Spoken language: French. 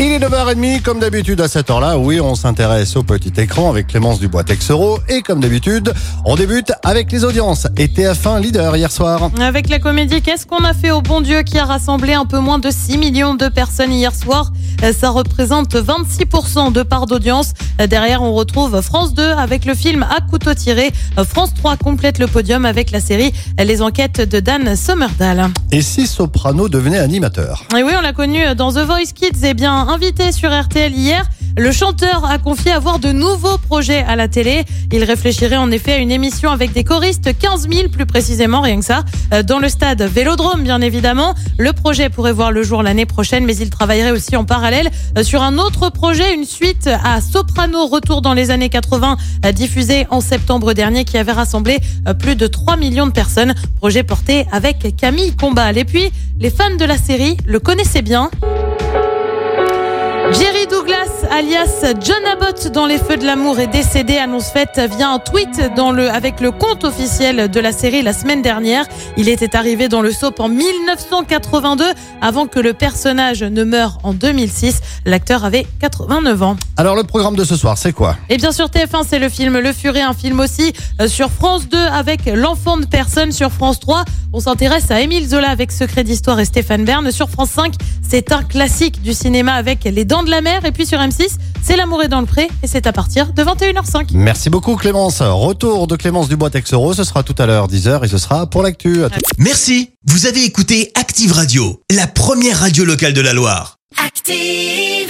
Il est 9h30, comme d'habitude à cette heure-là, oui, on s'intéresse au petit écran avec Clémence Dubois-Texero. Et comme d'habitude, on débute avec les audiences. Et TF1 leader hier soir. Avec la comédie Qu'est-ce qu'on a fait au bon Dieu qui a rassemblé un peu moins de 6 millions de personnes hier soir? Euh, Ça représente 26% de part d'audience. Euh, Derrière, on retrouve France 2 avec le film À couteau tiré. Euh, France 3 complète le podium avec la série Les enquêtes de Dan Sommerdahl. Et si Soprano devenait animateur Et oui, on l'a connu dans The Voice Kids. Eh bien, invité sur RTL hier, le chanteur a confié avoir de nouveaux projets à la télé. Il réfléchirait en effet à une émission avec des choristes, 15 000 plus précisément, rien que ça, euh, dans le stade Vélodrome, bien évidemment. Le projet pourrait voir le jour l'année prochaine, mais il travaillerait aussi en parallèle euh, sur un autre projet, une suite à Soprano, retour dans les années 80, euh, diffusé en septembre dernier, qui avait rassemblé plus de 3 millions de personnes. Projet porté avec Camille Combal. Et puis, les fans de la série le connaissaient bien. Jerry Douglas, alias John Abbott dans Les Feux de l'amour, est décédé. Annonce faite via un tweet dans le, avec le compte officiel de la série la semaine dernière. Il était arrivé dans le soap en 1982, avant que le personnage ne meure en 2006. L'acteur avait 89 ans. Alors le programme de ce soir, c'est quoi? Et bien sûr TF1, c'est le film Le Furet, un film aussi euh, sur France 2 avec L'enfant de personne. Sur France 3, on s'intéresse à Émile Zola avec Secret d'Histoire et Stéphane Bern. Sur France 5, c'est un classique du cinéma avec Les Dents de la Mer. Et puis sur M6, c'est L'amour est dans le pré et c'est à partir de 21h05. Merci beaucoup Clémence. Retour de Clémence Dubois-Texero, ce sera tout à l'heure 10h et ce sera pour l'actu. À tout- Merci, vous avez écouté Active Radio, la première radio locale de la Loire. Active.